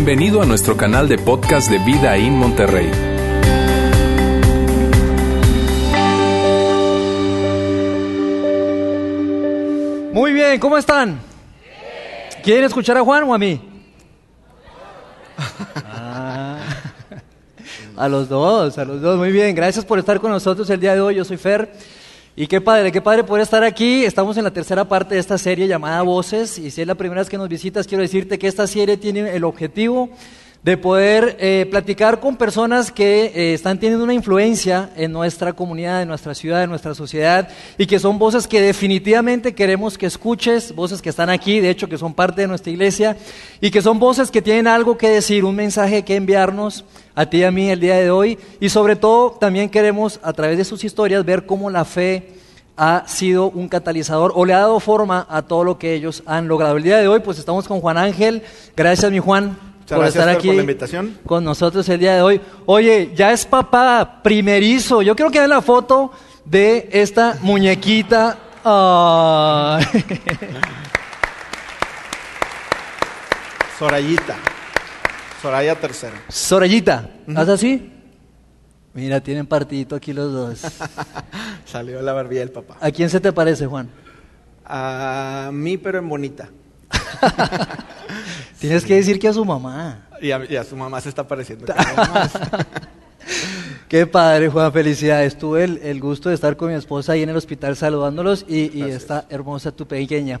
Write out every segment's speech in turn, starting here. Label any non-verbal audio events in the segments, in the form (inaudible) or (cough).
Bienvenido a nuestro canal de podcast de Vida en Monterrey. Muy bien, ¿cómo están? ¿Quieren escuchar a Juan o a mí? Ah, (laughs) a los dos, a los dos, muy bien. Gracias por estar con nosotros el día de hoy. Yo soy Fer. Y qué padre, qué padre poder estar aquí. Estamos en la tercera parte de esta serie llamada Voces. Y si es la primera vez que nos visitas, quiero decirte que esta serie tiene el objetivo de poder eh, platicar con personas que eh, están teniendo una influencia en nuestra comunidad, en nuestra ciudad, en nuestra sociedad, y que son voces que definitivamente queremos que escuches, voces que están aquí, de hecho que son parte de nuestra iglesia, y que son voces que tienen algo que decir, un mensaje que enviarnos a ti y a mí el día de hoy, y sobre todo también queremos a través de sus historias ver cómo la fe ha sido un catalizador o le ha dado forma a todo lo que ellos han logrado. El día de hoy pues estamos con Juan Ángel, gracias mi Juan por gracias, estar aquí por la invitación. con nosotros el día de hoy. Oye, ya es papá primerizo. Yo quiero que vean la foto de esta muñequita. Ay. Sorayita. Soraya tercera. Sorayita, ¿haz así? Mira, tienen partidito aquí los dos. (laughs) Salió la barbilla del papá. ¿A quién se te parece, Juan? A mí, pero en bonita. (laughs) Tienes que decir que a su mamá. Y a, y a su mamá se está pareciendo. (laughs) Qué padre, Juan, felicidades. Tuve el, el gusto de estar con mi esposa ahí en el hospital saludándolos y, y está hermosa tu pequeña.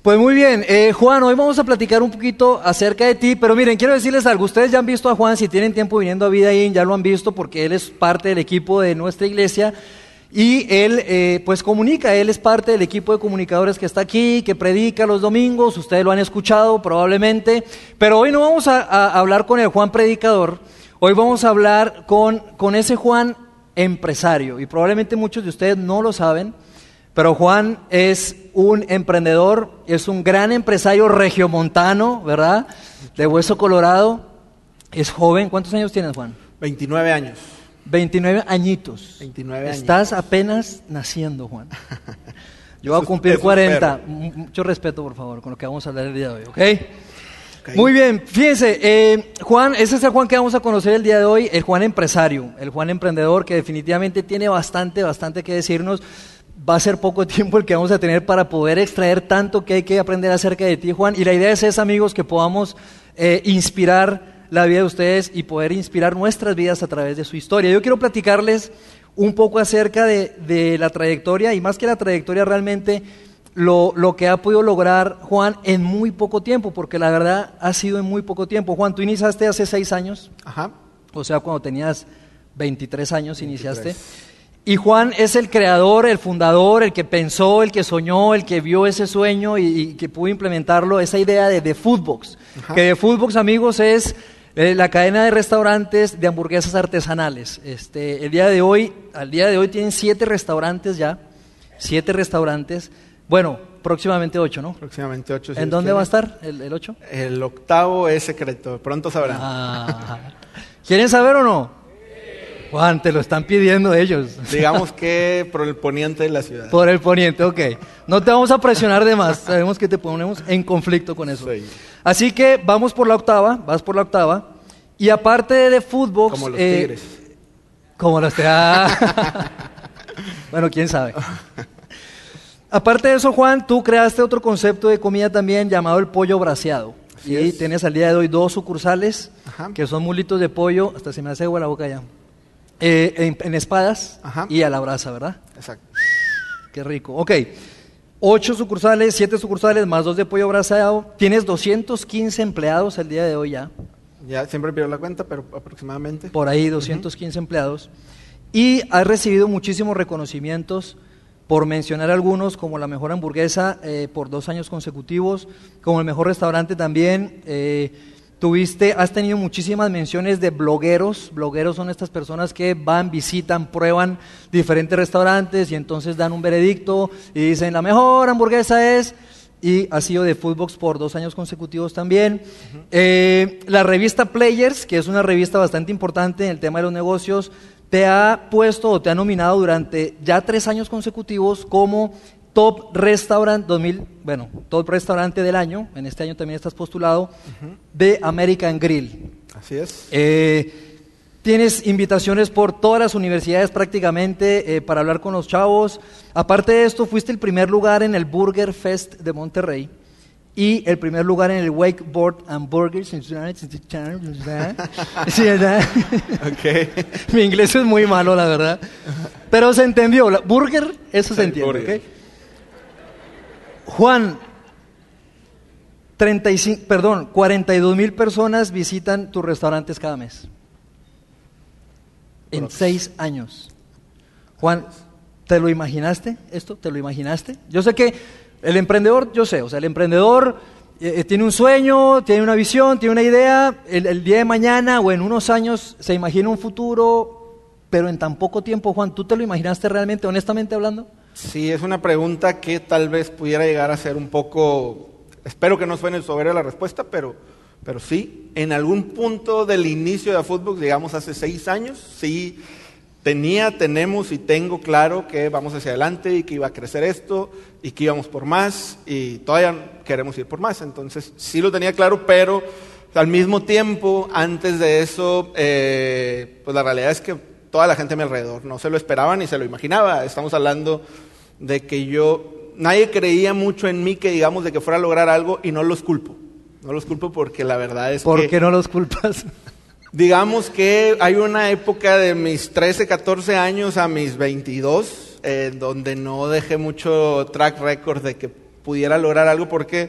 Pues muy bien, eh, Juan, hoy vamos a platicar un poquito acerca de ti, pero miren, quiero decirles algo, ustedes ya han visto a Juan, si tienen tiempo viniendo a Vida ya lo han visto porque él es parte del equipo de nuestra iglesia y él eh, pues comunica, él es parte del equipo de comunicadores que está aquí, que predica los domingos, ustedes lo han escuchado probablemente, pero hoy no vamos a, hablar con el Juan predicador, hoy vamos a hablar con, con ese Juan empresario y probablemente muchos de ustedes no lo saben. Pero Juan es un emprendedor, es un gran empresario regiomontano, ¿verdad? De Hueso Colorado. Es joven. ¿Cuántos años tienes, Juan? 29 años. 29 añitos. 29 años. Estás apenas naciendo, Juan. (laughs) Yo voy a cumplir eso 40. espero. M- Mucho respeto, por favor, con lo que vamos a hablar el día de hoy, ¿ok? Ok. Muy bien, fíjense, eh, Juan, ese es el Juan que vamos a conocer el día de hoy, el Juan empresario, el Juan emprendedor que definitivamente tiene bastante, bastante que decirnos. Va a ser poco (laughs) tiempo el que vamos a tener para poder extraer tanto que hay que aprender acerca de ti, Juan. Y la idea es, es amigos, que podamos eh, inspirar la vida de ustedes y poder inspirar nuestras vidas a través de su historia. Yo quiero platicarles un poco acerca de, de la trayectoria y más que la trayectoria realmente lo, lo que ha podido lograr Juan en muy poco tiempo, porque la verdad ha sido en muy poco tiempo. Juan, tú iniciaste hace seis años, Ajá. o sea, cuando tenías 23 años iniciaste. Y Juan es el creador, el fundador, el que pensó, el que soñó, el que vio ese sueño y, y que pudo implementarlo, esa idea de, de Foodbox. Ajá. Que de Foodbox, amigos, es eh, la cadena de restaurantes de hamburguesas artesanales. Este, el día de hoy, al día de hoy tienen siete restaurantes ya, siete restaurantes. Bueno, próximamente ocho, ¿no? Próximamente 8. ¿En dónde va a estar el, el ocho? El octavo es secreto. Pronto sabrán. Ah. ¿Quieren saber o no? Juan, te lo están pidiendo ellos. (laughs) Digamos que por el poniente de la ciudad. Por el poniente, ok. No te vamos a presionar de más. Sabemos que te ponemos en conflicto con eso. Sí. Así que vamos por la octava, vas por la octava. Y aparte de Footbox... Como los eh, tigres. Como los tigres. Ah. (laughs) bueno, quién sabe. Aparte de eso, Juan, tú creaste otro concepto de comida también llamado el pollo braseado. Así y es. tienes al día de hoy dos sucursales Ajá. que son mulitos de pollo, hasta se me hace agua la boca ya. Eh, en, en espadas Ajá. y a la brasa, ¿verdad? Exacto. Qué rico. Ok. Ocho sucursales, siete sucursales, más dos de pollo braseado. Tienes 215 empleados el día de hoy ya. Ya siempre pierdo la cuenta, pero aproximadamente. Por ahí 215 empleados. Y has recibido muchísimos reconocimientos, por mencionar algunos, como la mejor hamburguesa eh, por dos años consecutivos, como el mejor restaurante también. eh, tuviste, has tenido muchísimas menciones de blogueros. Blogueros son estas personas que van, visitan, prueban diferentes restaurantes y entonces dan un veredicto y dicen la mejor hamburguesa es y ha sido de Foodbox por dos años consecutivos también. Eh, la revista Players, que es una revista bastante importante en el tema de los negocios, te ha puesto o te ha nominado durante ya tres años consecutivos como Top Restaurant 2000, bueno, Top Restaurante del año, en este año también estás postulado, de American Grill. Así es. Eh, tienes invitaciones por todas las universidades prácticamente eh, para hablar con los chavos. Aparte de esto, fuiste el primer lugar en el Burger Fest de Monterrey y el primer lugar en el Wakeboard and Burger. Sí, ¿verdad? (laughs) Ok. Mi inglés es muy malo, la verdad. Pero se entendió. Burger, eso se entiende. burger. Juan, 35, perdón, 42 mil personas visitan tus restaurantes cada mes. En seis años. Juan, ¿te lo imaginaste esto? ¿Te lo imaginaste? Yo sé que el emprendedor, yo sé, o sea, el emprendedor eh, eh, tiene un sueño, tiene una visión, tiene una idea, el, el día de mañana o en unos años se imagina un futuro, pero en tan poco tiempo, Juan, ¿tú te lo imaginaste realmente, honestamente hablando? Sí, es una pregunta que tal vez pudiera llegar a ser un poco, espero que no suene soberbia la respuesta, pero, pero sí, en algún punto del inicio de Footbox, digamos hace seis años, sí tenía, tenemos y tengo claro que vamos hacia adelante y que iba a crecer esto y que íbamos por más y todavía queremos ir por más. Entonces sí lo tenía claro, pero al mismo tiempo, antes de eso, eh, pues la realidad es que toda la gente a mi alrededor no se lo esperaba ni se lo imaginaba. Estamos hablando de que yo, nadie creía mucho en mí que digamos de que fuera a lograr algo y no los culpo. No los culpo porque la verdad es ¿Por que... qué no los culpas? (laughs) Digamos que hay una época de mis 13, 14 años a mis 22, eh, donde no dejé mucho track record de que pudiera lograr algo porque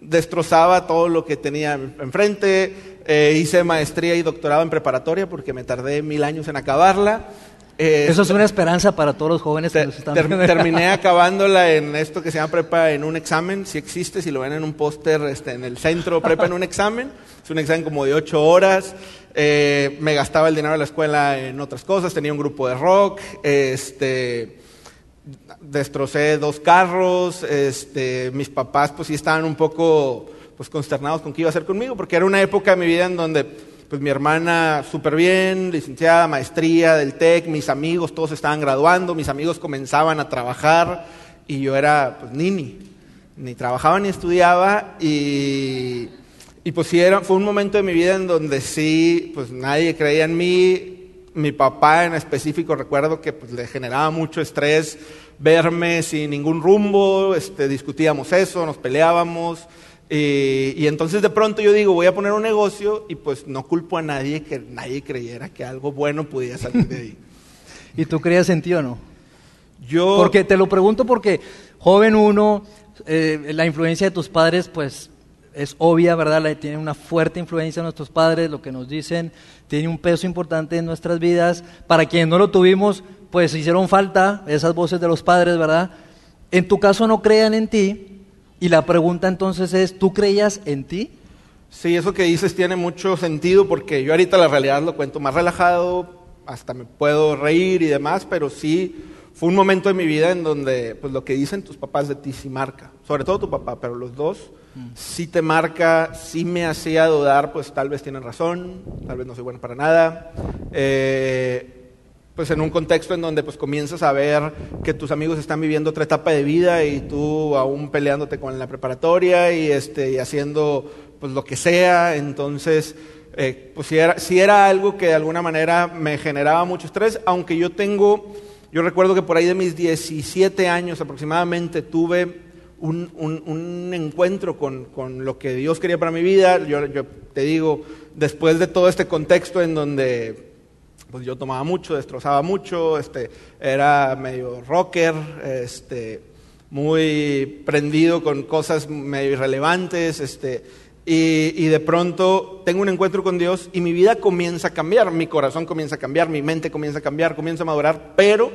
destrozaba todo lo que tenía enfrente. Eh, hice maestría y doctorado en preparatoria porque me tardé mil años en acabarla. Eh, Eso es una esperanza para todos los jóvenes que nos están ter- terminé (laughs) acabándola en esto que se llama prepa en un examen, si existe, si lo ven en un póster este, en el centro, prepa en un examen. Es un examen como de ocho horas. Eh, me gastaba el dinero de la escuela en otras cosas, tenía un grupo de rock, este, destrocé dos carros, este, mis papás pues sí estaban un poco pues consternados con qué iba a hacer conmigo, porque era una época de mi vida en donde pues mi hermana súper bien, licenciada, maestría del TEC, mis amigos todos estaban graduando, mis amigos comenzaban a trabajar y yo era pues nini, ni trabajaba ni estudiaba y, y pues sí era, fue un momento de mi vida en donde sí, pues nadie creía en mí, mi papá en específico recuerdo que pues, le generaba mucho estrés verme sin ningún rumbo, este, discutíamos eso, nos peleábamos. Y, y entonces de pronto yo digo, voy a poner un negocio y pues no culpo a nadie que nadie creyera que algo bueno pudiera salir de ahí. (laughs) ¿Y tú creías en ti o no? Yo, Porque te lo pregunto porque joven uno, eh, la influencia de tus padres, pues es obvia, ¿verdad? La- Tiene una fuerte influencia en nuestros padres, lo que nos dicen tiene un peso importante en nuestras vidas. Para quienes no lo tuvimos, pues hicieron falta esas voces de los padres, ¿verdad? En tu caso no crean en ti. Y la pregunta entonces es, ¿tú creías en ti? Sí, eso que dices tiene mucho sentido porque yo ahorita la realidad lo cuento más relajado, hasta me puedo reír y demás, pero sí fue un momento de mi vida en donde pues lo que dicen tus papás de ti sí marca, sobre todo tu papá, pero los dos sí te marca, sí me hacía dudar, pues tal vez tienen razón, tal vez no soy bueno para nada. Eh, pues en un contexto en donde pues comienzas a ver que tus amigos están viviendo otra etapa de vida y tú aún peleándote con la preparatoria y este y haciendo pues lo que sea, entonces eh, pues si era, sí era algo que de alguna manera me generaba mucho estrés, aunque yo tengo, yo recuerdo que por ahí de mis 17 años aproximadamente tuve un, un- un encuentro con, con lo que Dios quería para mi vida, yo te digo, después de todo este contexto en donde pues yo tomaba mucho, destrozaba mucho, este, era medio rocker, este, muy prendido con cosas medio irrelevantes, este, y, y de pronto tengo un encuentro con Dios y mi vida comienza a cambiar, mi corazón comienza a cambiar, mi mente comienza a cambiar, comienza a madurar, pero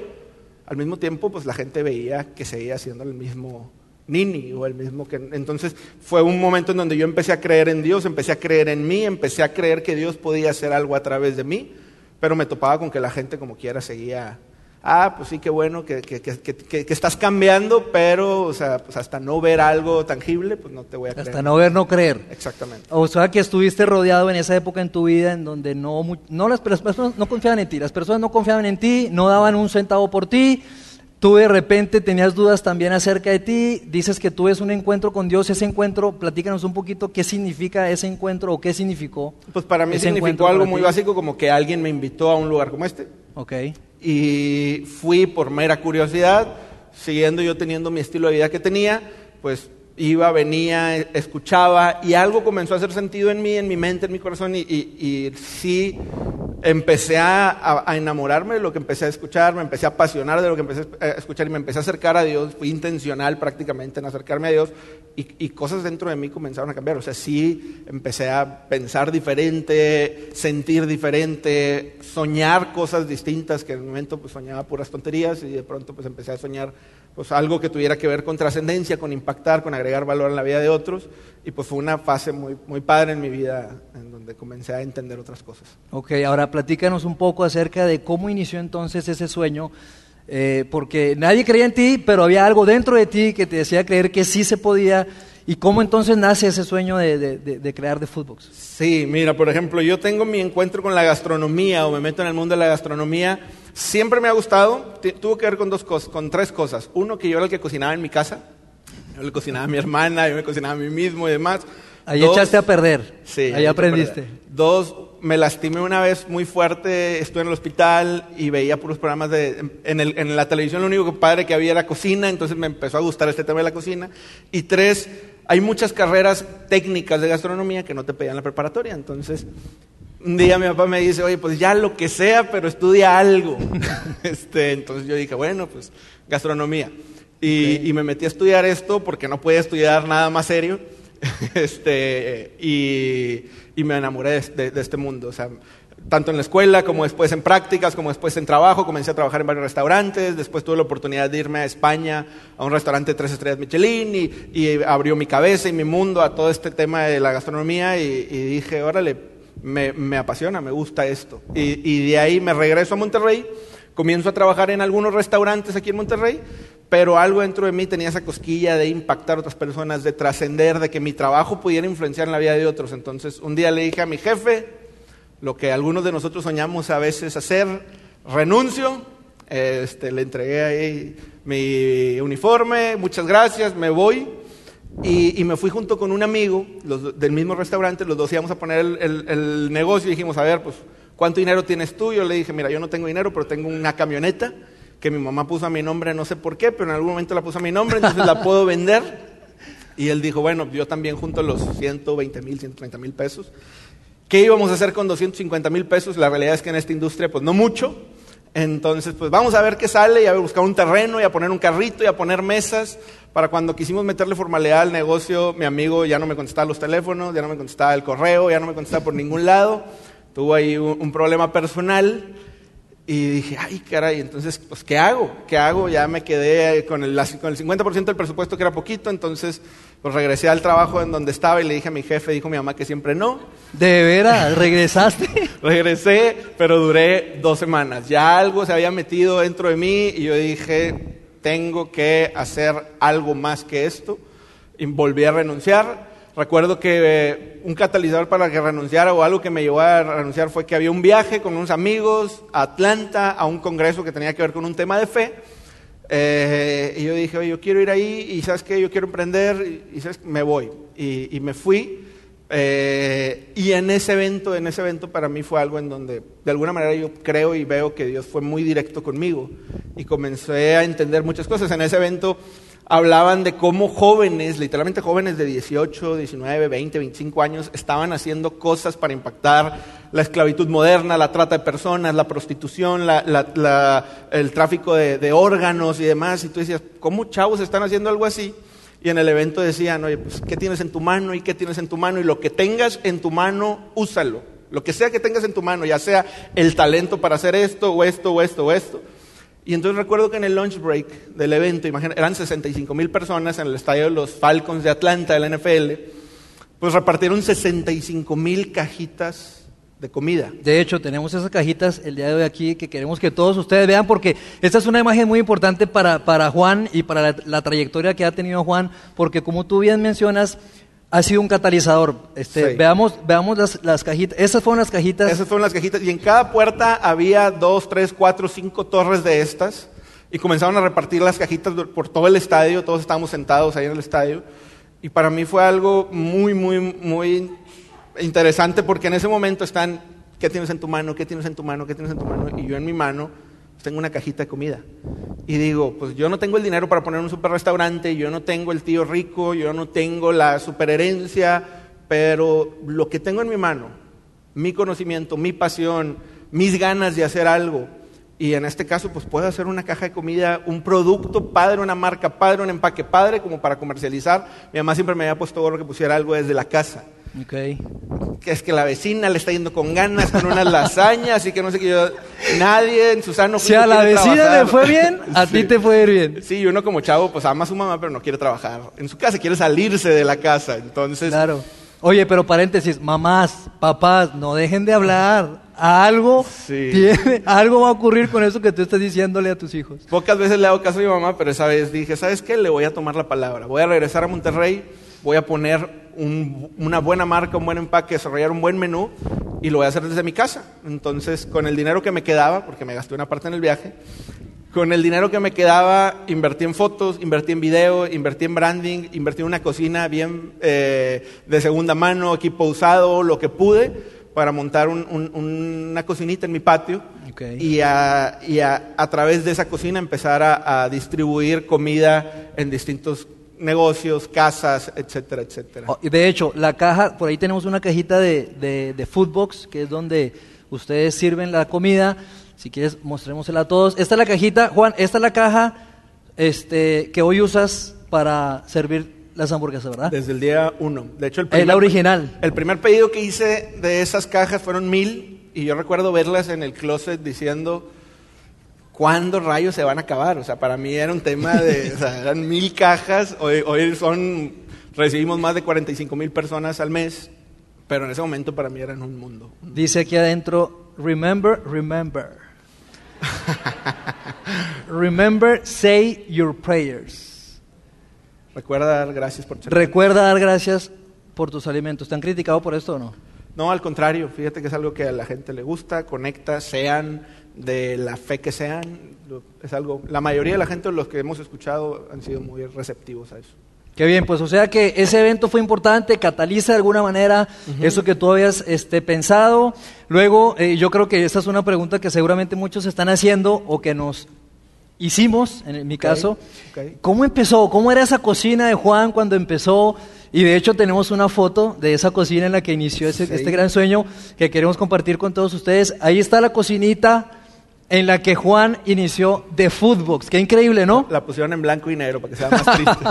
al mismo tiempo pues la gente veía que seguía siendo el mismo Nini o el mismo que... Entonces fue un momento en donde yo empecé a creer en Dios, empecé a creer en mí, empecé a creer que Dios podía hacer algo a través de mí, pero me topaba con que la gente como quiera seguía, ah, pues sí, qué bueno que, que- que- que- estás cambiando, pero o sea, pues hasta no ver algo tangible, pues no te voy a creer. Hasta no ver, no creer. Exactamente. O sea que estuviste rodeado en esa época en tu vida en donde no, mu- no las, las personas no confiaban en ti, las personas no confiaban en ti, no daban un centavo por ti, Tú de repente tenías dudas también acerca de ti, dices que tú ves un encuentro con Dios, ese encuentro, platícanos un poquito qué significa ese encuentro o qué significó. Pues para mí significó algo muy ti. básico como que alguien me invitó a un lugar como este. Ok, Y fui por mera curiosidad, siguiendo yo teniendo mi estilo de vida que tenía, pues iba, venía, escuchaba y algo comenzó a hacer sentido en mí, en mi mente, en mi corazón y, y- y sí empecé a, enamorarme de lo que empecé a escuchar, me empecé a apasionar de lo que empecé a escuchar y me empecé a acercar a Dios, fui intencional prácticamente en acercarme a Dios y, y cosas dentro de mí comenzaron a cambiar, o sea, sí empecé a pensar diferente, sentir diferente, soñar cosas distintas que en el momento pues soñaba puras tonterías y de pronto pues empecé a soñar pues algo que tuviera que ver con trascendencia, con impactar, con agregar valor en la vida de otros y pues fue una fase muy, muy padre en mi vida en donde comencé a entender otras cosas. ok, ahora platícanos un poco acerca de cómo inició entonces ese sueño, eh, porque nadie creía en ti, pero había algo dentro de ti que te decía creer que sí se podía, y cómo entonces nace ese sueño de, de- de- crear The Footbox. Sí, mira, por ejemplo, yo tengo mi encuentro con la gastronomía o me meto en el mundo de la gastronomía. Siempre me ha gustado, tuvo que ver con dos cosas, con tres cosas. Uno, que yo era el que cocinaba en mi casa. Yo le cocinaba a mi hermana, yo me cocinaba a mí mismo y demás. Ahí Dos, echaste a perder, Sí, ahí aprendiste. Dos, me lastimé una vez muy fuerte, estuve en el hospital y veía puros programas de... En, el- en la televisión lo único que padre que había era cocina, entonces me empezó a gustar este tema de la cocina. Y tres, hay muchas carreras técnicas de gastronomía que no te pedían la preparatoria, entonces... Un día mi papá me dice, oye, pues ya lo que sea, pero estudia algo. (laughs) este, entonces yo dije, bueno, pues gastronomía. Y, y me metí a estudiar esto porque no podía estudiar nada más serio. (laughs) este, y, y me enamoré de, de- de este mundo. O sea, tanto en la escuela como después en prácticas, como después en trabajo. Comencé a trabajar en varios restaurantes. Después tuve la oportunidad de irme a España a un restaurante de tres estrellas Michelin y, abrió mi cabeza y mi mundo a todo este tema de la gastronomía. Y, dije, órale, me, me apasiona, me gusta esto. Y, y de ahí me regreso a Monterrey. Comienzo a trabajar en algunos restaurantes aquí en Monterrey, pero algo dentro de mí tenía esa cosquilla de impactar a otras personas, de trascender, de que mi trabajo pudiera influenciar en la vida de otros. Entonces, un día le dije a mi jefe, lo que algunos de nosotros soñamos a veces hacer, renuncio, este, le entregué ahí mi uniforme, muchas gracias, me voy. Y, y me fui junto con un amigo los del mismo restaurante, los dos íbamos a poner el, el- el negocio y dijimos, a ver, pues, ¿cuánto dinero tienes tú? Yo le dije, mira, yo no tengo dinero, pero tengo una camioneta que mi mamá puso a mi nombre, no sé por qué, pero en algún momento la puso a mi nombre, entonces la puedo vender. Y él dijo, bueno, yo también junto los 120 mil, 130 mil pesos. ¿Qué íbamos a hacer con 250 mil pesos? La realidad es que en esta industria, pues no mucho. Entonces, pues vamos a ver qué sale y a buscar un terreno y a poner un carrito y a poner mesas. Para cuando quisimos meterle formalidad al negocio, mi amigo ya no me contestaba los teléfonos, ya no me contestaba el correo, ya no me contestaba por ningún lado. Tuvo ahí un, un problema personal y dije, ay, caray, entonces, pues, ¿qué hago? ¿Qué hago? Ya me quedé con el, con el 50% del presupuesto que era poquito, entonces, pues regresé al trabajo en donde estaba y le dije a mi jefe, dijo mi mamá que siempre no. De veras, regresaste. (laughs) Regresé, pero duré dos semanas. Ya algo se había metido dentro de mí y yo dije, tengo que hacer algo más que esto. Y volví a renunciar. Recuerdo que eh, un catalizador para que renunciara o algo que me llevó a renunciar fue que había un viaje con unos amigos a Atlanta a un congreso que tenía que ver con un tema de fe. Eh, y yo dije, oye, yo quiero ir ahí y sabes qué, yo quiero emprender y, y sabes, me voy. Y, y me fui. Eh, y en ese evento, en ese evento para mí fue algo en donde de alguna manera yo creo y veo que Dios fue muy directo conmigo y comencé a entender muchas cosas. En ese evento hablaban de cómo jóvenes, literalmente jóvenes de 18, 19, 20, 25 años, estaban haciendo cosas para impactar la esclavitud moderna, la trata de personas, la prostitución, el tráfico de, de órganos y demás. Y tú decías, ¿cómo chavos están haciendo algo así? Y en el evento decían, oye, pues, ¿qué tienes en tu mano y qué tienes en tu mano? Y lo que tengas en tu mano, úsalo. Lo que sea que tengas en tu mano, ya sea el talento para hacer esto, o esto, o esto, o esto. Y entonces recuerdo que en el lunch break del evento, imagina, eran 65 mil personas en el estadio de los Falcons de Atlanta, de la NFL, pues repartieron 65 mil cajitas de comida. De hecho, tenemos esas cajitas el día de hoy aquí que queremos que todos ustedes vean porque esta es una imagen muy importante para, para Juan y para la, la trayectoria que ha tenido Juan, porque como tú bien mencionas, ha sido un catalizador. Este, Sí. Veamos, veamos las, las cajitas. Esas fueron las cajitas. Esas fueron las cajitas. Y en cada puerta había dos, tres, cuatro, cinco torres de estas. Y comenzaron a repartir las cajitas por todo el estadio, todos estábamos sentados ahí en el estadio. Y para mí fue algo muy, muy, muy interesante porque en ese momento están, ¿qué tienes en tu mano? ¿Qué tienes en tu mano? ¿Qué tienes en tu mano? Y yo en mi mano tengo una cajita de comida. Y digo, pues yo no tengo el dinero para poner un super restaurante, yo no tengo el tío rico, yo no tengo la superherencia, pero lo que tengo en mi mano, mi conocimiento, mi pasión, mis ganas de hacer algo, y en este caso, pues puedo hacer una caja de comida, un producto padre, una marca padre, un empaque padre, como para comercializar. Mi mamá siempre me había puesto gorro que pusiera algo desde la casa. Okay. Que es que la vecina le está yendo con ganas, con unas lasañas, y que no sé qué yo. Nadie en su sano Si a la vecina le fue bien, (laughs) a ti te puede ir bien. Sí, uno como chavo, pues ama a su mamá, pero no quiere trabajar. En su casa quiere salirse de la casa. Entonces. Claro. Oye, pero paréntesis, mamás, papás, no dejen de hablar algo, tiene, algo va a ocurrir con eso que tú estás diciéndole a tus hijos. Pocas veces le hago caso a mi mamá, pero esa vez dije, ¿sabes qué? Le voy a tomar la palabra. Voy a regresar a Monterrey, voy a poner una buena marca, un buen empaque, desarrollar un buen menú y lo voy a hacer desde mi casa. Entonces, con el dinero que me quedaba, porque me gasté una parte en el viaje, con el dinero que me quedaba, invertí en fotos, invertí en video, invertí en branding, invertí en una cocina bien eh, de segunda mano, equipo usado, lo que pude para montar una cocinita en mi patio y, a, a, través de esa cocina empezar a, distribuir comida en distintos negocios, casas, etcétera, etcétera. Oh, y de hecho, la caja, por ahí tenemos una cajita de, de, de Foodbox, que es donde ustedes sirven la comida. Si quieres, mostrémosela a todos. Esta es la cajita, Juan, esta es la caja este, que hoy usas para servir las hamburguesas, ¿verdad? Desde el día uno. De hecho, el primer, la original. El primer pedido que hice de esas cajas fueron mil y yo recuerdo verlas en el closet diciendo, ¿cuándo rayos se van a acabar? O sea, para mí era un tema de, o sea, eran mil cajas, hoy, hoy son, recibimos más de 45 mil personas al mes, pero en ese momento para mí eran un mundo. Dice aquí adentro, remember, remember. remember, say your prayers. Recuerda dar gracias por Recuerda dar gracias por tus alimentos. ¿Te han criticado por esto o no? No, al contrario, fíjate que es algo que a la gente le gusta, conecta, sean de la fe que sean, es algo, la mayoría de la gente, los que hemos escuchado, han sido muy receptivos a eso. Qué bien, pues o sea que ese evento fue importante, cataliza de alguna manera eso que tú habías este, pensado. Luego, eh, yo creo que esta es una pregunta que seguramente muchos están haciendo o que nos hicimos, en mi caso. ¿Cómo empezó? ¿Cómo era esa cocina de Juan cuando empezó? Y de hecho tenemos una foto de esa cocina en la que inició ese, este gran sueño que queremos compartir con todos ustedes. Ahí está la cocinita en la que Juan inició de Foodbox. Qué increíble, ¿no? La pusieron en blanco y negro para que sea más triste.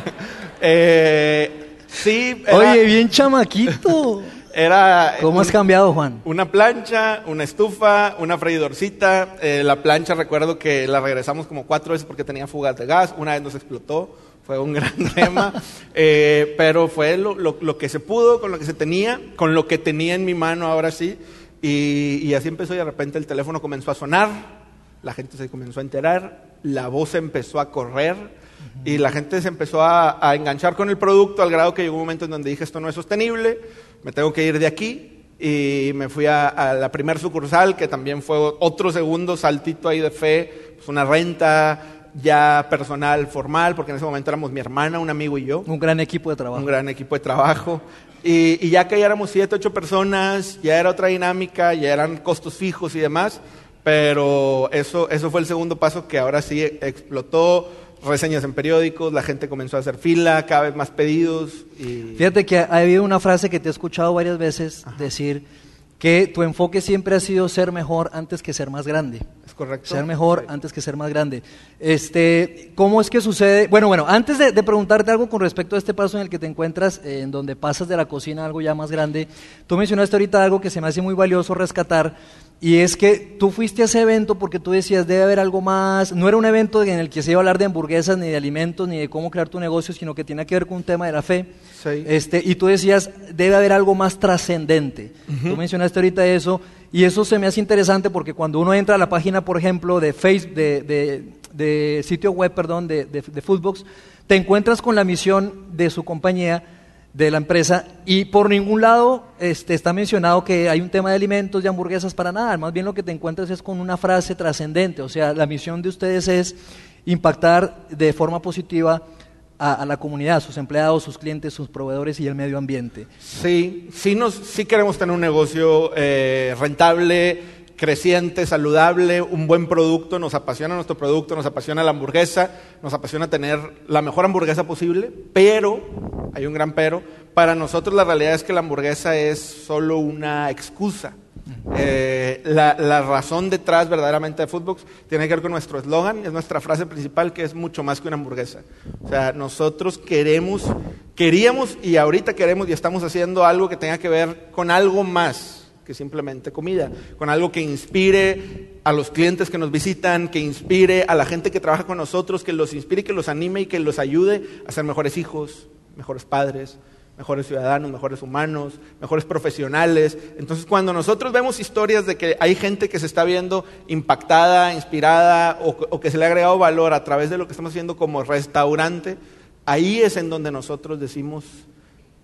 (laughs) eh, sí. Oye, bien chamaquito. (laughs) Era ¿Cómo has cambiado, Juan? Una plancha, una estufa, una freidorcita. Eh, la plancha recuerdo que la regresamos como cuatro veces porque tenía fugas de gas. Una vez nos explotó, fue un gran (laughs) tema. Eh, pero fue lo, lo, que se pudo, con lo que se tenía, con lo que tenía en mi mano ahora sí. Y, y así empezó y de repente el teléfono comenzó a sonar, la gente se comenzó a enterar, la voz empezó a correr y la gente se empezó a, a enganchar con el producto al grado que llegó un momento en donde dije esto no es sostenible me tengo que ir de aquí. Y me fui a, la primer sucursal, que también fue otro segundo saltito ahí de fe, pues una renta ya personal, formal, porque en ese momento éramos mi hermana, un amigo y yo. Un gran equipo de trabajo. Un gran equipo de trabajo. Y, y ya que ya éramos siete, ocho personas, ya era otra dinámica, ya eran costos fijos y demás, pero eso, eso fue el segundo paso que ahora sí explotó reseñas en periódicos, la gente comenzó a hacer fila, cada vez más pedidos. Y... Fíjate que ha habido una frase que te he escuchado varias veces decir que tu enfoque siempre ha sido ser mejor antes que ser más grande. Correcto. Ser mejor antes que ser más grande. Este, ¿Cómo es que sucede? Bueno, bueno, antes de, preguntarte algo con respecto a este paso en el que te encuentras, eh, en donde pasas de la cocina a algo ya más grande, tú mencionaste ahorita algo que se me hace muy valioso rescatar, y es que tú fuiste a ese evento porque tú decías, debe haber algo más. No era un evento en el que se iba a hablar de hamburguesas, ni de alimentos, ni de cómo crear tu negocio, sino que tiene que ver con un tema de la fe. Este, y tú decías, debe haber algo más trascendente. Tú mencionaste ahorita eso, y eso se me hace interesante porque cuando uno entra a la página, por ejemplo, de Facebook, de, sitio web, perdón, de, de Foodbox, te encuentras con la misión de su compañía de la empresa y por ningún lado este, está mencionado que hay un tema de alimentos y hamburguesas para nada, más bien lo que te encuentras es con una frase trascendente, o sea, la misión de ustedes es impactar de forma positiva a, la comunidad, sus empleados, sus clientes, sus proveedores y el medio ambiente. Sí, sí, nos, sí queremos tener un negocio eh, rentable, creciente, saludable, un buen producto, nos apasiona nuestro producto, nos apasiona la hamburguesa, nos apasiona tener la mejor hamburguesa posible, pero, hay un gran pero, para nosotros la realidad es que la hamburguesa es solo una excusa. Eh, la, la, razón detrás verdaderamente de Foodbox tiene que ver con nuestro eslogan, es nuestra frase principal que es mucho más que una hamburguesa. O sea, nosotros queremos, queríamos y ahorita queremos y estamos haciendo algo que tenga que ver con algo más que simplemente comida, con algo que inspire a los clientes que nos visitan, que inspire a la gente que trabaja con nosotros, que los inspire, que los anime y que los ayude a ser mejores hijos, mejores padres, mejores ciudadanos, mejores humanos, mejores profesionales. Entonces, cuando nosotros vemos historias de que hay gente que se está viendo impactada, inspirada o, o, que se le ha agregado valor a través de lo que estamos haciendo como restaurante, ahí es en donde nosotros decimos,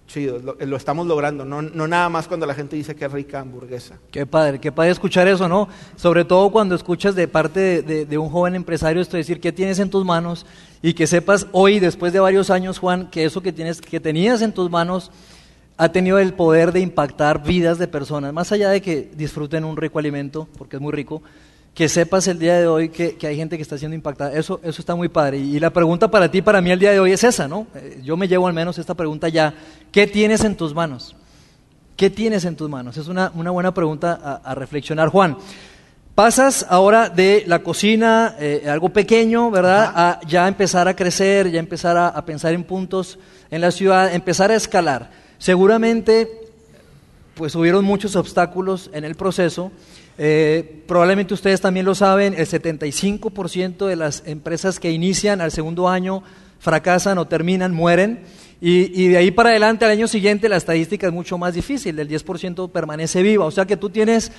chido, lo, estamos logrando, no, no, nada más cuando la gente dice que es rica hamburguesa. Qué padre, qué padre escuchar eso, ¿no? Sobre todo cuando escuchas de parte de, un joven empresario esto decir qué tienes en tus manos y que sepas hoy, después de varios años, Juan, que eso que, tienes, que tenías en tus manos ha tenido el poder de impactar vidas de personas, más allá de que disfruten un rico alimento, porque es muy rico, que sepas el día de hoy que, hay gente que está siendo impactada. Eso, eso está muy padre. Y, la pregunta para ti, para mí el día de hoy es esa, ¿no? Eh, yo me llevo al menos esta pregunta ya. ¿Qué tienes en tus manos? ¿Qué tienes en tus manos? Es una, buena pregunta a, reflexionar. Juan, pasas ahora de la cocina, eh, algo pequeño, ¿verdad? A ya empezar a crecer, ya empezar a, a pensar en puntos en la ciudad, empezar a escalar. Seguramente, pues hubieron muchos obstáculos en el proceso. Eh, probablemente ustedes también lo saben, el 75% de las empresas que inician al segundo año fracasan o terminan, mueren. Y, de ahí para adelante, al año siguiente, la estadística es mucho más difícil, el 10% permanece viva. O sea que tú tienes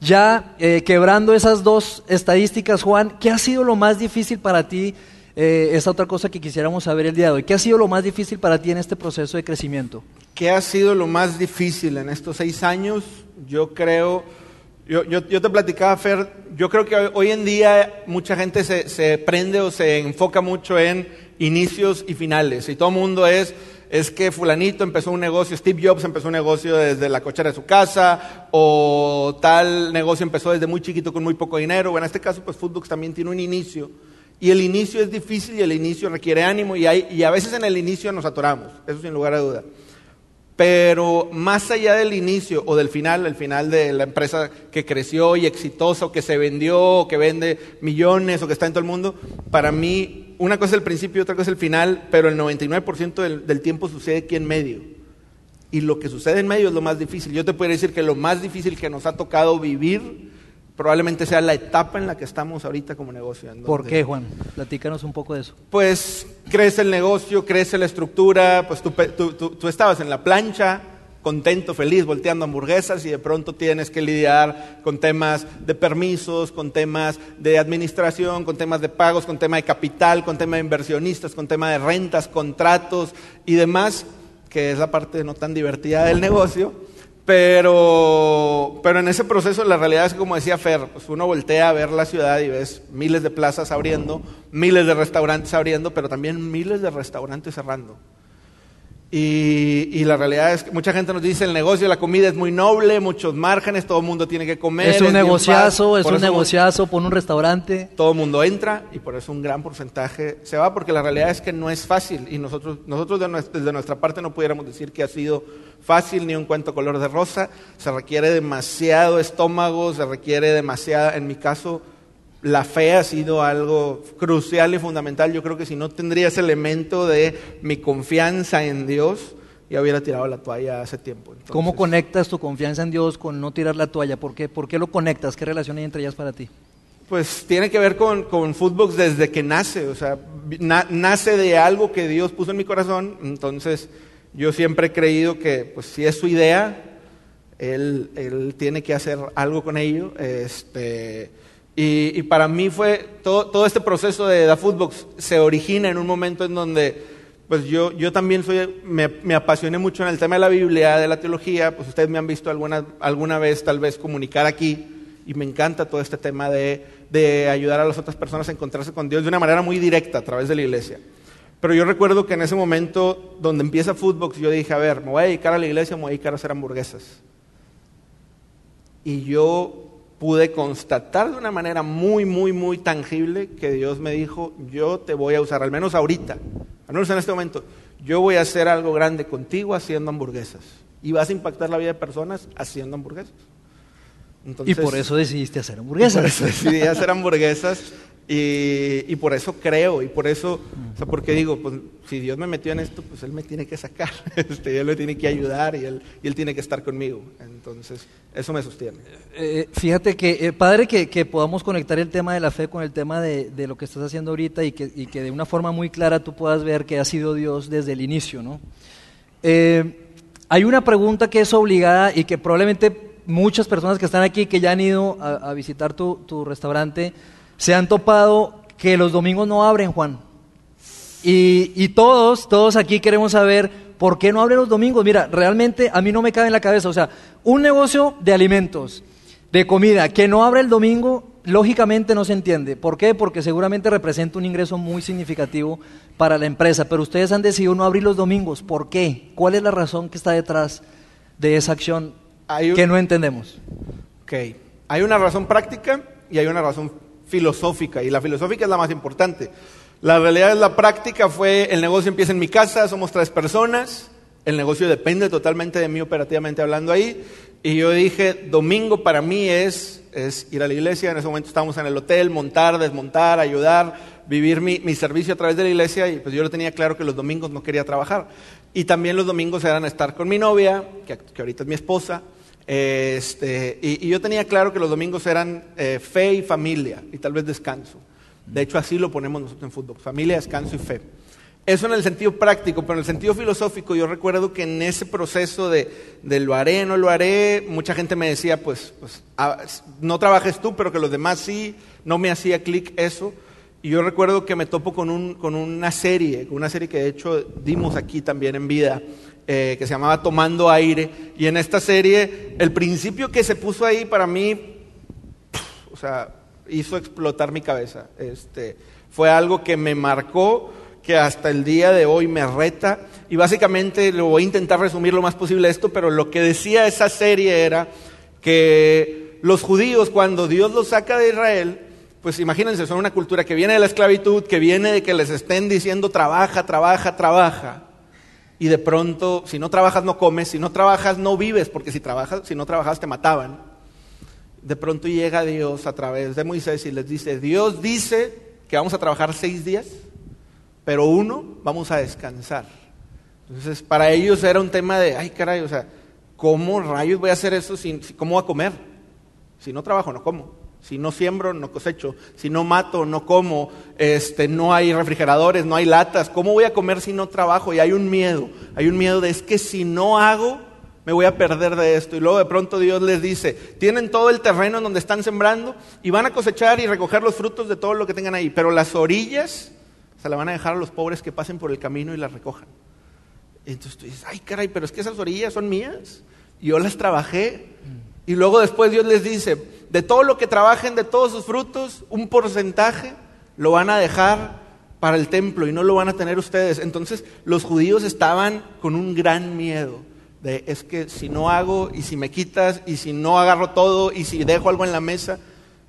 ya eh, quebrando esas dos estadísticas, Juan, ¿qué ha sido lo más difícil para ti? Eh, otra cosa que quisiéramos saber el día de hoy. ¿Qué ha sido lo más difícil para ti en este proceso de crecimiento? ¿Qué ha sido lo más difícil en estos seis años? Yo creo yo, yo, yo, te platicaba, Fer, yo creo que hoy en día mucha gente se, se, prende o se enfoca mucho en inicios y finales. Y todo el mundo es, es que fulanito empezó un negocio, Steve Jobs empezó un negocio desde la cochera de su casa, o tal negocio empezó desde muy chiquito con muy poco dinero. Bueno, en este caso, pues Foodbox también tiene un inicio. Y el inicio es difícil y el inicio requiere ánimo y, hay, y a veces en el inicio nos atoramos, eso sin lugar a duda. Pero más allá del inicio o del final, el final de la empresa que creció y exitosa, o que se vendió, que vende millones, o que está en todo el mundo, para mí una cosa es el principio y otra cosa es el final, pero el 99% del, del tiempo sucede aquí en medio. Y lo que sucede en medio es lo más difícil. Yo te puedo decir que lo más difícil que nos ha tocado vivir probablemente sea la etapa en la que estamos ahorita como negocio. ¿Por qué, Juan? Platícanos un poco de eso. Pues crece el negocio, crece la estructura, pues tú, tú, estabas en la plancha, contento, feliz, volteando hamburguesas y de pronto tienes que lidiar con temas de permisos, con temas de administración, con temas de pagos, con tema de capital, con tema de inversionistas, con tema de rentas, contratos y demás, que es la parte no tan divertida del negocio. Pero, pero en ese proceso la realidad es como decía Fer, pues uno voltea a ver la ciudad y ves miles de plazas abriendo, miles de restaurantes abriendo, pero también miles de restaurantes cerrando. Y, la realidad es que mucha gente nos dice el negocio de la comida es muy noble, muchos márgenes, todo el mundo tiene que comer. Es un negociazo, es un negociazo, pon un restaurante. Todo el mundo entra y por eso un gran porcentaje se va, porque la realidad es que no es fácil y nosotros, nosotros desde nuestra parte no pudiéramos decir que ha sido fácil ni un cuento color de rosa. Se requiere demasiado estómago, se requiere demasiada, en mi caso, la fe ha sido algo crucial y fundamental. Yo creo que si no tendría ese elemento de mi confianza en Dios, ya hubiera tirado la toalla hace tiempo. ¿Cómo conectas tu confianza en Dios con no tirar la toalla? ¿Por qué, ¿Por qué lo conectas? ¿Qué relación hay entre ellas para ti? Pues tiene que ver con, con Footbox desde que nace, o sea, nace de algo que Dios puso en mi corazón, entonces yo siempre he creído que pues si es su idea, él, él tiene que hacer algo con ello. Este, y, para mí fue todo, todo, este proceso de Da Footbox se origina en un momento en donde pues yo, yo también soy, me, me, apasioné mucho en el tema de la Biblia, de la teología, pues ustedes me han visto alguna, alguna vez tal vez comunicar aquí y me encanta todo este tema de, de ayudar a las otras personas a encontrarse con Dios de una manera muy directa a través de la iglesia. Pero yo recuerdo que en ese momento donde empieza Footbox, yo dije, a ver, me voy a dedicar a la iglesia, me voy a dedicar a hacer hamburguesas. Y yo pude constatar de una manera muy, muy, muy tangible que Dios me dijo, yo te voy a usar, al menos ahorita, al menos en este momento, yo voy a hacer algo grande contigo haciendo hamburguesas. Y vas a impactar la vida de personas haciendo hamburguesas. y por eso decidiste hacer hamburguesas. Por eso decidí hacer hamburguesas. Y, por eso creo, y por eso, o sea, porque digo, pues si Dios me metió en esto, pues Él me tiene que sacar, (laughs) este, Él me tiene que ayudar y él, y él tiene que estar conmigo. Entonces, eso me sostiene. Eh, fíjate que, eh, padre, que, que, podamos conectar el tema de la fe con el tema de, de lo que estás haciendo ahorita y que, y que, de una forma muy clara tú puedas ver que ha sido Dios desde el inicio, ¿no? Eh, hay una pregunta que es obligada y que probablemente muchas personas que están aquí, que ya han ido a, a visitar tu, tu restaurante, se han topado que los domingos no abren, Juan. Y, todos, todos aquí queremos saber por qué no abren los domingos. Mira, realmente a mí no me cabe en la cabeza. O sea, un negocio de alimentos, de comida, que no abre el domingo, lógicamente no se entiende. ¿Por qué? Porque seguramente representa un ingreso muy significativo para la empresa. Pero ustedes han decidido no abrir los domingos. ¿Por qué? ¿Cuál es la razón que está detrás de esa acción que no entendemos? Ok. Hay una razón práctica y hay una razón filosófica, y la filosófica es la más importante. La realidad es la práctica fue, el negocio empieza en mi casa, somos tres personas, el negocio depende totalmente de mí operativamente hablando ahí, y yo dije, domingo para mí es, es ir a la iglesia, en ese momento estábamos en el hotel, montar, desmontar, ayudar, vivir mi, mi servicio a través de la iglesia, y pues yo lo tenía claro que los domingos no quería trabajar. Y también los domingos eran estar con mi novia, que, que ahorita es mi esposa, este, y, yo tenía claro que los domingos eran eh, fe y familia y tal vez descanso. De hecho, así lo ponemos nosotros en fútbol, familia, descanso y fe. Eso en el sentido práctico, pero en el sentido filosófico yo recuerdo que en ese proceso de, lo haré, no lo haré, mucha gente me decía, pues, pues ah, no trabajes tú, pero que los demás sí, no me hacía clic eso. Y yo recuerdo que me topo con, con una serie, una serie que de hecho dimos aquí también en vida, eh, que se llamaba Tomando Aire. Y en esta serie, el principio que se puso ahí para mí, o sea, hizo explotar mi cabeza. Este, fue algo que me marcó, que hasta el día de hoy me reta. Y básicamente lo voy a intentar resumir lo más posible esto, pero lo que decía esa serie era que los judíos, cuando Dios los saca de Israel, pues imagínense, son una cultura que viene de la esclavitud, que viene de que les estén diciendo trabaja, trabaja, trabaja y de pronto, si no trabajas no comes, si no trabajas no vives, porque si trabajas, si no trabajas te mataban. De pronto llega Dios a través de Moisés y les dice, Dios dice que vamos a trabajar seis días, pero uno vamos a descansar. Entonces, para ellos era un tema de, ay caray, o sea, ¿cómo rayos voy a hacer eso? Sin, ¿Cómo voy a comer? Si no trabajo, no como. Si no siembro, no cosecho. Si no mato, no como. Este, no hay refrigeradores, no hay latas. ¿Cómo voy a comer si no trabajo? Y hay un miedo. Hay un miedo de es que si no hago, me voy a perder de esto. Y luego de pronto Dios les dice, tienen todo el terreno en donde están sembrando y van a cosechar y recoger los frutos de todo lo que tengan ahí. Pero las orillas se las van a dejar a los pobres que pasen por el camino y las recojan. Entonces tú dices, ay caray, pero es que esas orillas son mías. Yo las trabajé. Y luego después Dios les dice, de todo lo que trabajen, de todos sus frutos, un porcentaje lo van a dejar para el templo y no lo van a tener ustedes. Entonces los judíos estaban con un gran miedo de es que si no hago y si me quitas y si no agarro todo y si dejo algo en la mesa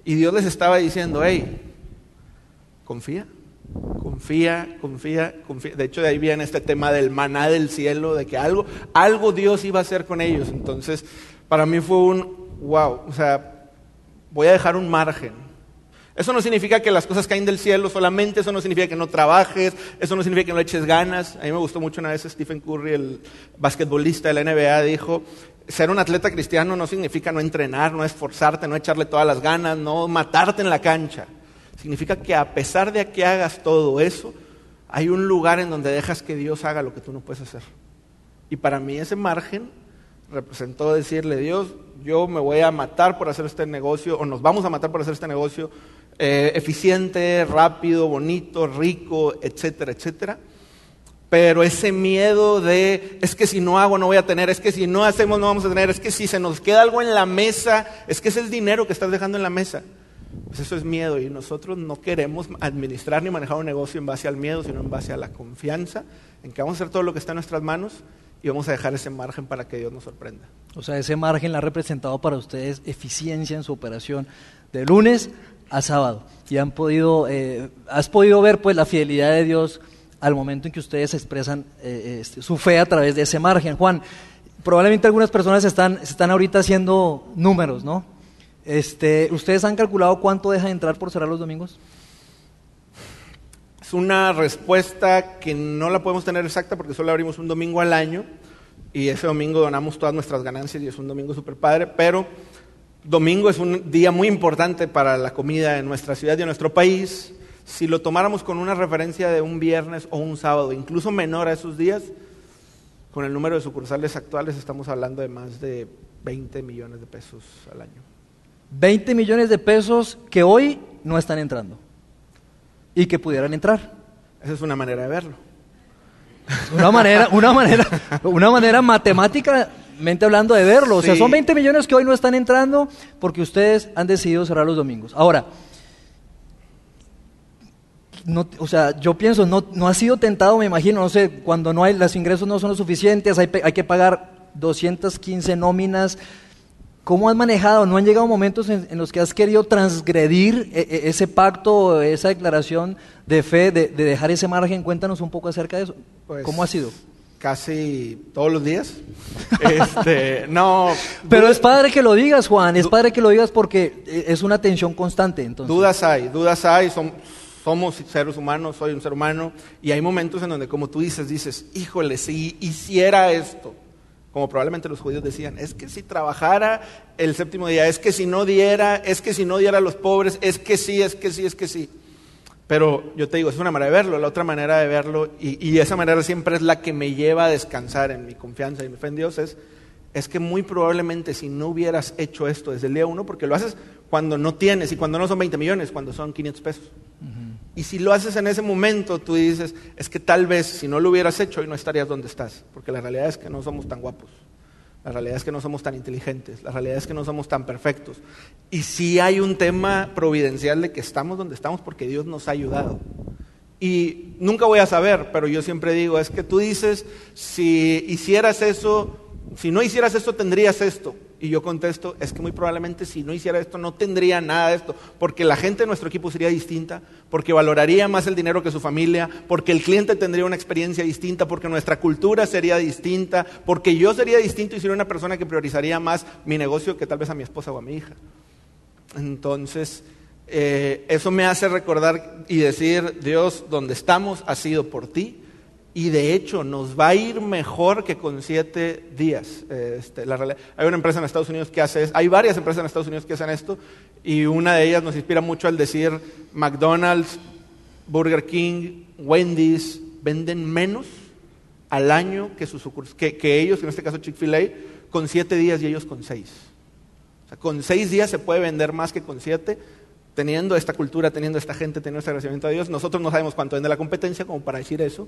y Dios les estaba diciendo, hey, confía, confía, confía, confía. De hecho de ahí viene este tema del maná del cielo, de que algo, algo Dios iba a hacer con ellos. Entonces para mí fue un wow, o sea, voy a dejar un margen. Eso no significa que las cosas caen del cielo solamente, eso no significa que no trabajes, eso no significa que no eches ganas. A mí me gustó mucho una vez Stephen Curry, el basquetbolista de la NBA, dijo, ser un atleta cristiano no significa no entrenar, no esforzarte, no echarle todas las ganas, no matarte en la cancha. Significa que a pesar de que hagas todo eso, hay un lugar en donde dejas que Dios haga lo que tú no puedes hacer. Y para mí ese margen representó decirle, Dios, yo me voy a matar por hacer este negocio, o nos vamos a matar por hacer este negocio eh, eficiente, rápido, bonito, rico, etcétera, etcétera. Pero ese miedo de, es que si no hago no voy a tener, es que si no hacemos no vamos a tener, es que si se nos queda algo en la mesa, es que es dinero que estás dejando en la mesa. Pues eso es miedo y nosotros no queremos administrar ni manejar un negocio en base al miedo, sino en base a la confianza en que vamos a hacer todo lo que está en nuestras manos y vamos a dejar ese margen para que Dios nos sorprenda. O sea, ese margen la ha representado para ustedes eficiencia en su operación de lunes a sábado. Y han podido, eh, has podido ver pues la fidelidad de Dios al momento en que ustedes expresan eh, este, su fe a través de ese margen. Juan, probablemente algunas personas están, están ahorita haciendo números, ¿no? Este, ¿Ustedes han calculado cuánto deja de entrar por cerrar los domingos? Es una respuesta que no la podemos tener exacta porque solo abrimos un domingo al año y ese domingo donamos todas nuestras ganancias y es un domingo súper padre, pero domingo es un día muy importante para la comida en nuestra ciudad y en nuestro país. Si lo tomáramos con una referencia de un viernes o un sábado, incluso menor a esos días, con el número de sucursales actuales estamos hablando de más de 20 millones de pesos al año. 20 millones de pesos que hoy no están entrando y que pudieran entrar. Esa es una manera de verlo. Una manera, una manera, una manera matemáticamente hablando de verlo. O sea, son 20 millones que hoy no están entrando porque ustedes han decidido cerrar los domingos. Ahora, no, o sea, yo pienso, no, no ha sido tentado, me imagino, no sé, cuando no hay, los ingresos no son los suficientes, hay, hay que pagar 215 nóminas, ¿Cómo has manejado? ¿No han llegado momentos en, los que has querido transgredir e, e, ese pacto, esa declaración de fe, de, dejar ese margen? Cuéntanos un poco acerca de eso. Pues, ¿Cómo ha sido? Casi todos los días. (laughs) este, no. Pero es padre que lo digas, Juan. Es padre que lo digas porque e, es una tensión constante. Entonces. Dudas hay, dudas hay. somos seres humanos, soy un ser humano. Y hay momentos en donde, como tú dices, dices, híjole, si hiciera esto como probablemente los judíos decían, es que si trabajara el séptimo día, es que si no diera, es que si no diera a los pobres, es que sí, es que sí, es que sí. Pero yo te digo, es una manera de verlo, la otra manera de verlo, y, esa manera siempre es la que me lleva a descansar en mi confianza y mi fe en Dios, es, es que muy probablemente si no hubieras hecho esto desde el día uno, porque lo haces cuando no tienes y cuando no son 20 millones, cuando son 500 pesos. Y si lo haces en ese momento, tú dices, es que tal vez si no lo hubieras hecho hoy no estarías donde estás, porque la realidad es que no somos tan guapos, la realidad es que no somos tan inteligentes, la realidad es que no somos tan perfectos. Y sí hay un tema providencial de que estamos donde estamos porque Dios nos ha ayudado. Y nunca voy a saber, pero yo siempre digo, es que tú dices, si hicieras eso, si no hicieras esto, tendrías esto. Y yo contesto, es que muy probablemente si no hiciera esto no tendría nada de esto, porque la gente de nuestro equipo sería distinta, porque valoraría más el dinero que su familia, porque el cliente tendría una experiencia distinta, porque nuestra cultura sería distinta, porque yo sería distinto y sería una persona que priorizaría más mi negocio que tal vez a mi esposa o a mi hija. Entonces, eh, eso me hace recordar y decir, Dios, donde estamos ha sido por ti, y de hecho nos va a ir mejor que con siete días. Este, hay una empresa en Estados Unidos que hace eso, hay varias empresas en Estados Unidos que hacen esto y una de ellas nos inspira mucho al decir McDonald's, Burger King, Wendy's venden menos al año que, sus, que, que ellos, en este caso Chick-fil-A, con siete días y ellos con seis. Con seis días se puede vender más que con siete teniendo esta cultura, teniendo esta gente, teniendo este agradecimiento a Dios. Nosotros no sabemos cuánto vende la competencia como para decir eso,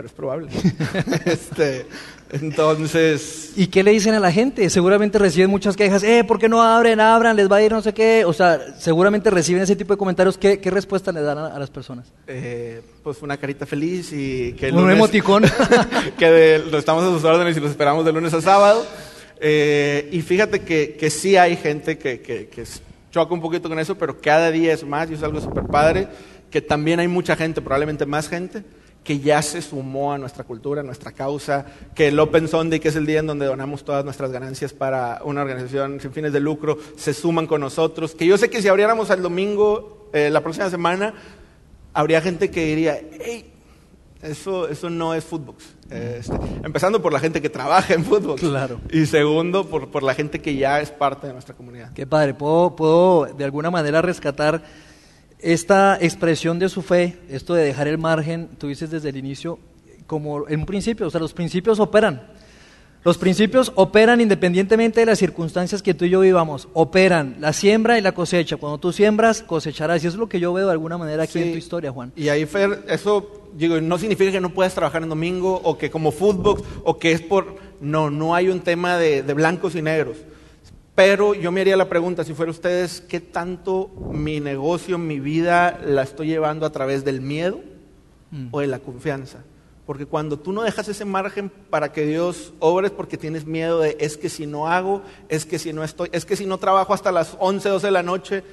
pero es probable. (laughs) este, entonces... ¿Y qué le dicen a la gente? Seguramente reciben muchas quejas, eh, ¿por qué no abren? Abran, les va a ir no sé qué. O sea, seguramente reciben ese tipo de comentarios. ¿Qué, qué respuesta le dan a, las personas? Eh, pues una carita feliz y que... El Un emoticón. (laughs) que lo estamos a sus órdenes y los esperamos de lunes a sábado. Eh, y fíjate que, que, sí hay gente que, que, que choca un poquito con eso, pero cada día es más y es algo súper padre, que también hay mucha gente, probablemente más gente, que ya se sumó a nuestra cultura, a nuestra causa, que el Open Sunday, que es el día en donde donamos todas nuestras ganancias para una organización sin fines de lucro, se suman con nosotros. Que yo sé que si abriéramos el domingo, eh, la próxima semana, habría gente que diría, hey, eso, eso no es fútbol. Este, empezando por la gente que trabaja en fútbol. Claro. Y segundo, por, por la gente que ya es parte de nuestra comunidad. Qué padre. Puedo, puedo de alguna manera rescatar esta expresión de su fe, esto de dejar el margen, tú dices desde el inicio, como en un principio, o sea, los principios operan. Los principios operan independientemente de las circunstancias que tú y yo vivamos. Operan la siembra y la cosecha. Cuando tú siembras, cosecharás. Y eso es lo que yo veo de alguna manera aquí Sí. en tu historia, Juan. Y ahí, Fer, eso digo, no significa que no puedas trabajar en domingo o que como fútbol o que es por... No, no hay un tema de, de blancos y negros. Pero yo me haría la pregunta, si fuera ustedes, ¿qué tanto mi negocio, mi vida la estoy llevando a través del miedo Mm. o de la confianza? Porque cuando tú no dejas ese margen para que Dios obre es porque tienes miedo de es que si no hago, es que si no estoy, es que si no trabajo hasta las 11, 12 de la noche,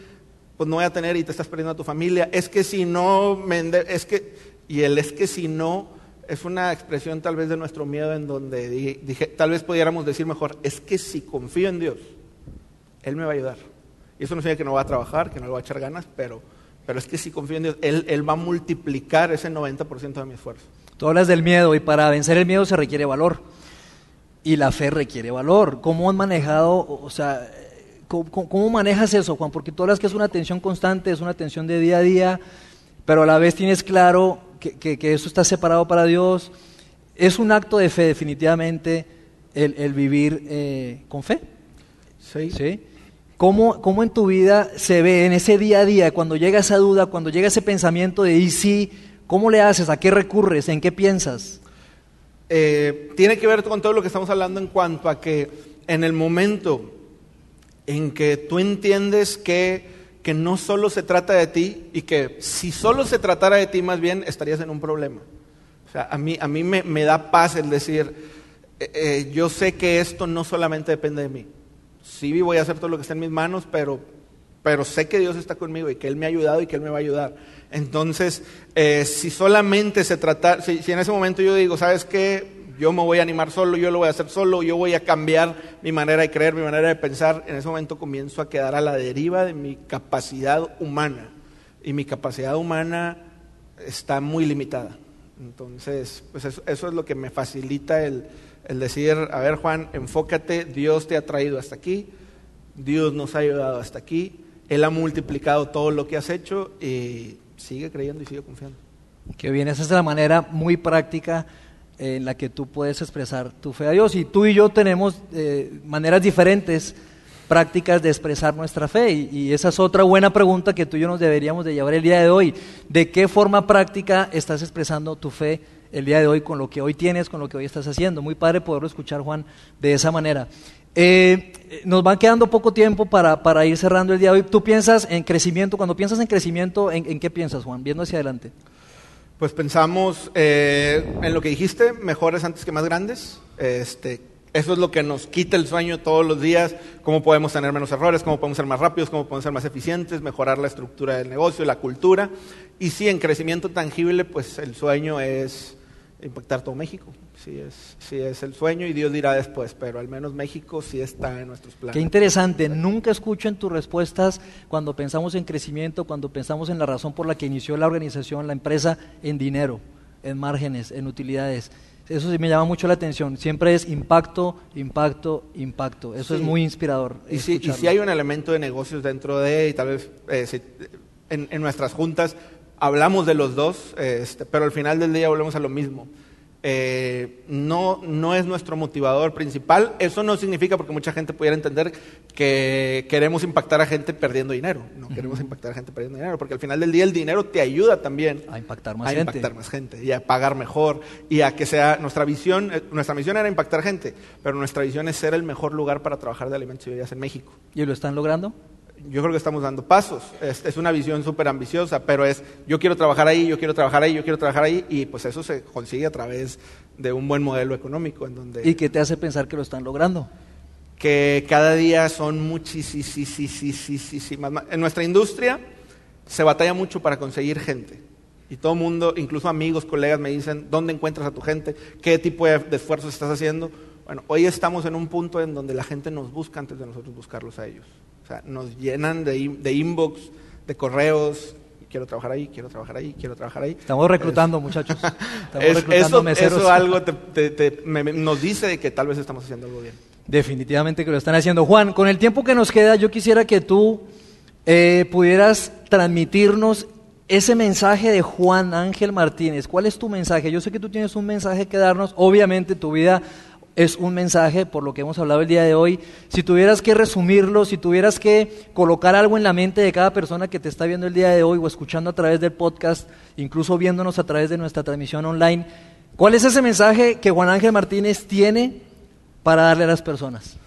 pues no voy a tener y te estás perdiendo a tu familia. Es que si no, me es que, y el es que si no, es una expresión tal vez de nuestro miedo en donde di- dije, tal vez pudiéramos decir mejor, es que si confío en Dios, Él me va a ayudar. Y eso no significa que no va a trabajar, que no le va a echar ganas, pero, pero es que si confío en Dios, Él, Él va a multiplicar ese 90% de mi esfuerzo. Tú hablas del miedo y para vencer el miedo se requiere valor. Y la fe requiere valor. ¿Cómo han manejado, o sea, cómo, manejas eso, Juan? Porque tú hablas que es una tensión constante, es una tensión de día a día, pero a la vez tienes claro que, que- que eso está separado para Dios. Es un acto de fe, definitivamente, el, el vivir eh, con fe. ¿Sí? ¿Sí? ¿Cómo, ¿Cómo en tu vida se ve en ese día a día, cuando llega esa duda, cuando llega ese pensamiento de y sí, cómo le haces, a qué recurres, en qué piensas? Eh, tiene que ver con todo lo que estamos hablando en cuanto a que en el momento en que tú entiendes que, que no solo se trata de ti y que si solo se tratara de ti más bien estarías en un problema. O sea, a mí, a mí me, me da paz el decir, eh, eh, yo sé que esto no solamente depende de mí. Sí voy a hacer todo lo que está en mis manos, pero, pero sé que Dios está conmigo y que Él me ha ayudado y que Él me va a ayudar. Entonces, eh, si solamente se trata, si, en ese momento yo digo, ¿sabes qué? Yo me voy a animar solo, yo lo voy a hacer solo, yo voy a cambiar mi manera de creer, mi manera de pensar, en ese momento comienzo a quedar a la deriva de mi capacidad humana. Y mi capacidad humana está muy limitada. Entonces, pues eso es lo que me facilita el, el decir, a ver Juan, enfócate, Dios te ha traído hasta aquí, Dios nos ha ayudado hasta aquí, Él ha multiplicado todo lo que has hecho y sigue creyendo y sigue confiando. Que bien, esa es la manera muy práctica en la que tú puedes expresar tu fe a Dios. Y tú y yo tenemos eh, maneras diferentes, prácticas de expresar nuestra fe. Y, y esa es otra buena pregunta que tú y yo nos deberíamos de llevar el día de hoy. ¿De qué forma práctica estás expresando tu fe el día de hoy con lo que hoy tienes, con lo que hoy estás haciendo? Muy padre poderlo escuchar, Juan, de esa manera. Eh, nos va quedando poco tiempo para, para ir cerrando el día de hoy. ¿Tú piensas en crecimiento? Cuando piensas en crecimiento, ¿en, en qué piensas, Juan? Viendo hacia adelante. Pues pensamos eh, en lo que dijiste, mejores antes que más grandes. Este, eso es lo que nos quita el sueño todos los días, cómo podemos tener menos errores, cómo podemos ser más rápidos, cómo podemos ser más eficientes, mejorar la estructura del negocio, la cultura. Y sí, en crecimiento tangible, pues el sueño es impactar todo México. Sí es, sí es el sueño y Dios dirá después, pero al menos México sí está en nuestros planes. Qué interesante, nunca escucho en tus respuestas cuando pensamos en crecimiento, cuando pensamos en la razón por la que inició la organización, la empresa, en dinero, en márgenes, en utilidades. Eso sí me llama mucho la atención. Siempre es impacto, impacto, impacto. Eso Sí. es muy inspirador. Y sí, y sí hay un elemento de negocios dentro de, y tal vez eh, si- en, en nuestras juntas hablamos de los dos, este, pero al final del día volvemos a lo mismo. Eh, no, no es nuestro motivador principal. Eso no significa, porque mucha gente pudiera entender, que queremos impactar a gente perdiendo dinero. No queremos impactar a gente perdiendo dinero, porque al final del día el dinero te ayuda también A impactar más a gente. impactar más gente y a pagar mejor y a que sea nuestra visión, eh, nuestra misión era impactar gente, pero nuestra visión es ser el mejor lugar para trabajar de alimentos y bebidas en México. ¿Y lo están logrando? Yo creo que estamos dando pasos. Es, es una visión súper ambiciosa, pero es yo quiero trabajar ahí, yo quiero trabajar ahí, yo quiero trabajar ahí, y pues eso se consigue a través de un buen modelo económico en donde ¿Y qué te hace pensar que lo están logrando? que cada día son muchísimas más. En nuestra industria se batalla mucho para conseguir gente. Y todo el mundo, incluso amigos, colegas, me dicen, ¿dónde encuentras a tu gente? ¿Qué tipo de, de esfuerzos estás haciendo? Bueno, hoy estamos en un punto en donde la gente nos busca antes de nosotros buscarlos a ellos. O sea, nos llenan de, de inbox, de correos, quiero trabajar ahí, quiero trabajar ahí, quiero trabajar ahí. Estamos reclutando, muchachos. (laughs) Estamos Es- reclutando eso, meseros. eso algo te- te- te- me- me- nos dice de que tal vez estamos haciendo algo bien. Definitivamente que lo están haciendo. Juan, con el tiempo que nos queda, yo quisiera que tú eh, pudieras transmitirnos ese mensaje de Juan Ángel Martínez. ¿Cuál es tu mensaje? Yo sé que tú tienes un mensaje que darnos. Obviamente tu vida es un mensaje, por lo que hemos hablado el día de hoy. Si tuvieras que resumirlo, si tuvieras que colocar algo en la mente de cada persona que te está viendo el día de hoy o escuchando a través del podcast, incluso viéndonos a través de nuestra transmisión online, ¿cuál es ese mensaje que Juan Ángel Martínez tiene para darle a las personas?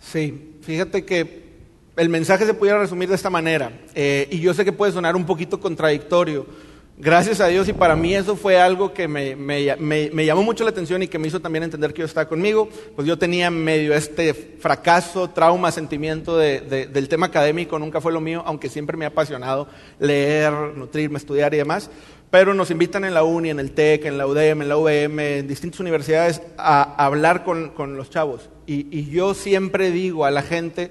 Sí, fíjate que el mensaje se pudiera resumir de esta manera, eh, y yo sé que puede sonar un poquito contradictorio, Gracias a Dios y para mí eso fue algo que me, me, llamó mucho la atención y que me hizo también entender que Dios estaba conmigo. Pues yo tenía medio este fracaso, trauma, sentimiento del tema académico, nunca fue lo mío, aunque siempre me ha apasionado leer, nutrirme, estudiar y demás. Pero nos invitan en la UNI, en el TEC, en la UDM, en la UVM, en distintas universidades a, hablar con, los chavos. y yo siempre digo a la gente,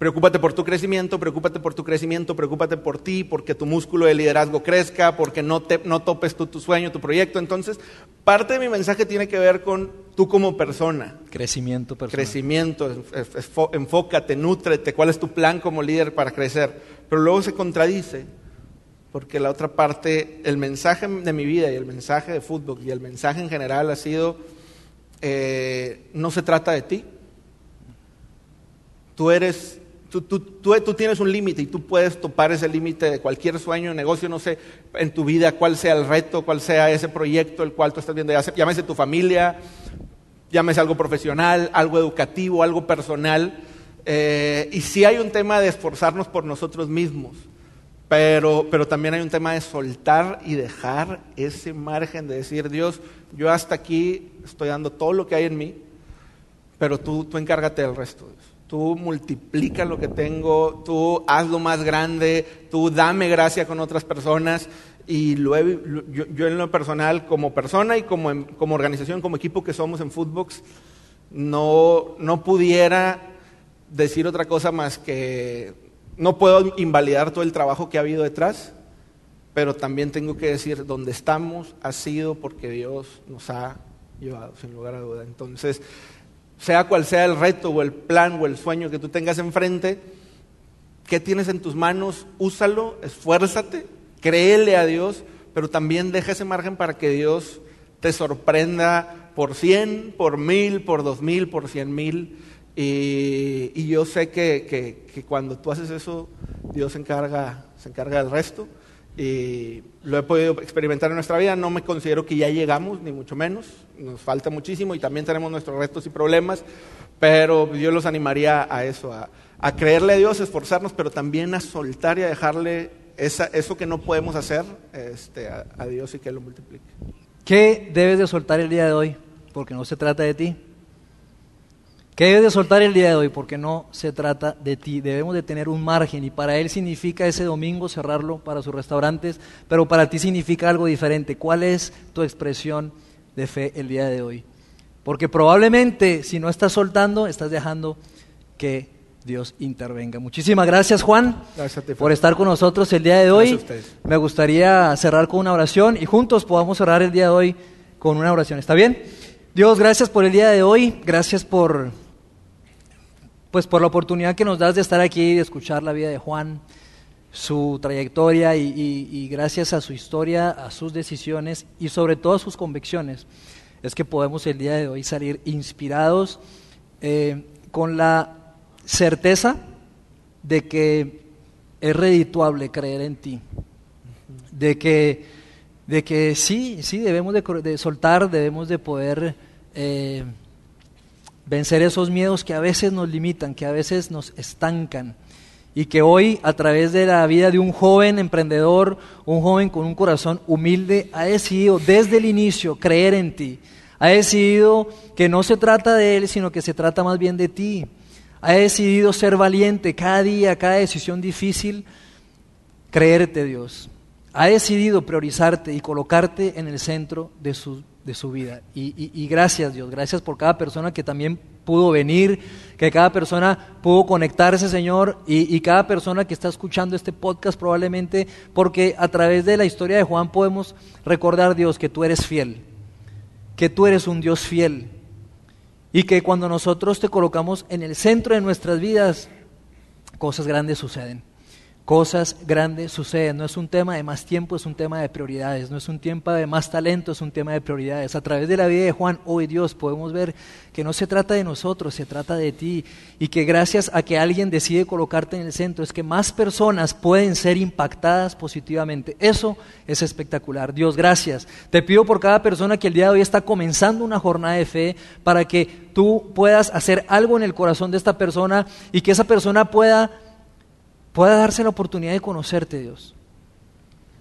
Preocúpate por tu crecimiento, preocúpate por tu crecimiento, preocúpate por ti, porque tu músculo de liderazgo crezca, porque no, te, no topes tú tu sueño, tu proyecto. Entonces, parte de mi mensaje tiene que ver con tú como persona. Crecimiento personal. Crecimiento, enfócate, nútrete, cuál es tu plan como líder para crecer. Pero luego se contradice, porque la otra parte, el mensaje de mi vida y el mensaje de fútbol y el mensaje en general ha sido, eh, no se trata de ti. Tú eres Tú, tienes un límite y tú puedes topar ese límite de cualquier sueño, negocio, no sé, en tu vida, cuál sea el reto, cuál sea ese proyecto el cual tú estás viendo, llámese tu familia, llámese algo profesional, algo educativo, algo personal. Eh, y sí hay un tema de esforzarnos por nosotros mismos, pero, también hay un tema de soltar y dejar ese margen de decir, Dios, yo hasta aquí estoy dando todo lo que hay en mí, pero tú, tú encárgate del resto tú multiplica lo que tengo, tú hazlo más grande, tú dame gracia con otras personas. Y yo, en lo personal, como persona y como, como organización, como equipo que somos en Footbox, no, no pudiera decir otra cosa más que no puedo invalidar todo el trabajo que ha habido detrás, pero también tengo que decir, donde estamos ha sido porque Dios nos ha llevado, sin lugar a duda. Entonces, sea cual sea el reto o el plan o el sueño que tú tengas enfrente, ¿qué tienes en tus manos? Úsalo, esfuérzate, créele a Dios, pero también deja ese margen para que Dios te sorprenda por cien, por mil, por dos mil, por cien mil. Y, yo sé que, que, cuando tú haces eso, Dios se encarga, se encarga del resto y lo he podido experimentar en nuestra vida. No me considero que ya llegamos, ni mucho menos. Nos falta muchísimo y también tenemos nuestros retos y problemas, pero yo los animaría a eso, a, creerle a Dios, esforzarnos, pero también a soltar y a dejarle eso que no podemos hacer este, a, a Dios y que lo multiplique. ¿Qué debes de soltar el día de hoy? Porque no se trata de ti. ¿Qué debes de soltar el día de hoy? Porque no se trata de ti. Debemos de tener un margen y para él significa ese domingo cerrarlo para sus restaurantes, pero para ti significa algo diferente. ¿Cuál es tu expresión de fe el día de hoy? Porque probablemente si no estás soltando, estás dejando que Dios intervenga. Muchísimas gracias Juan por estar con nosotros el día de hoy. Me gustaría cerrar con una oración y juntos podamos cerrar el día de hoy con una oración. ¿Está bien? Dios, gracias por el día de hoy. Gracias por pues por la oportunidad que nos das de estar aquí y de escuchar la vida de Juan, su trayectoria y, gracias a su historia, a sus decisiones y sobre todo a sus convicciones, es que podemos el día de hoy salir inspirados eh, con la certeza de que es redituable creer en ti, de que, de que sí, sí, debemos de, soltar, debemos de poder... Eh, vencer esos miedos que a veces nos limitan, que a veces nos estancan. Y que hoy, a través de la vida de un joven emprendedor, un joven con un corazón humilde, ha decidido desde el inicio creer en ti. Ha decidido que no se trata de él, sino que se trata más bien de ti. Ha decidido ser valiente cada día, cada decisión difícil, creerte Dios. Ha decidido priorizarte y colocarte en el centro de su de su vida. Y, gracias Dios, gracias por cada persona que también pudo venir, que cada persona pudo conectarse, Señor, y, y, cada persona que está escuchando este podcast probablemente, porque a través de la historia de Juan podemos recordar, Dios, que tú eres fiel, que tú eres un Dios fiel, y que cuando nosotros te colocamos en el centro de nuestras vidas, cosas grandes suceden. Cosas grandes suceden. No es un tema de más tiempo, es un tema de prioridades. No es un tiempo de más talento, es un tema de prioridades. A través de la vida de Juan, hoy Dios, podemos ver que no se trata de nosotros, se trata de ti. Y que gracias a que alguien decide colocarte en el centro, es que más personas pueden ser impactadas positivamente. Eso es espectacular. Dios, gracias. Te pido por cada persona que el día de hoy está comenzando una jornada de fe para que tú puedas hacer algo en el corazón de esta persona y que esa persona pueda pueda darse la oportunidad de conocerte, Dios.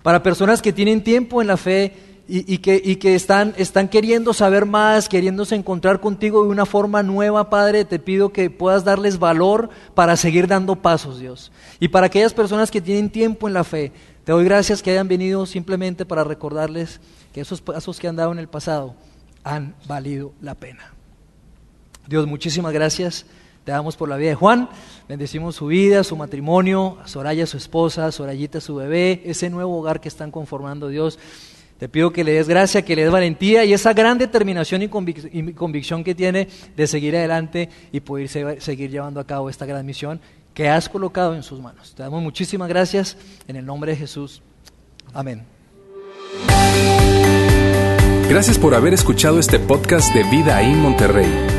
Para personas que tienen tiempo en la fe y, que, están, queriendo saber más, queriéndose encontrar contigo de una forma nueva, Padre, te pido que puedas darles valor para seguir dando pasos, Dios. Y para aquellas personas que tienen tiempo en la fe, te doy gracias que hayan venido simplemente para recordarles que esos pasos que han dado en el pasado han valido la pena. Dios, muchísimas gracias. Te damos por la vida de Juan, bendecimos su vida, su matrimonio, a Soraya su esposa, a Sorayita su bebé, ese nuevo hogar que están conformando Dios. Te pido que le des gracia, que le des valentía y esa gran determinación y, convicción que tiene de seguir adelante y poder seguir llevando a cabo esta gran misión que has colocado en sus manos. Te damos muchísimas gracias en el nombre de Jesús. Amén. Gracias por haber escuchado este podcast de Vida en Monterrey.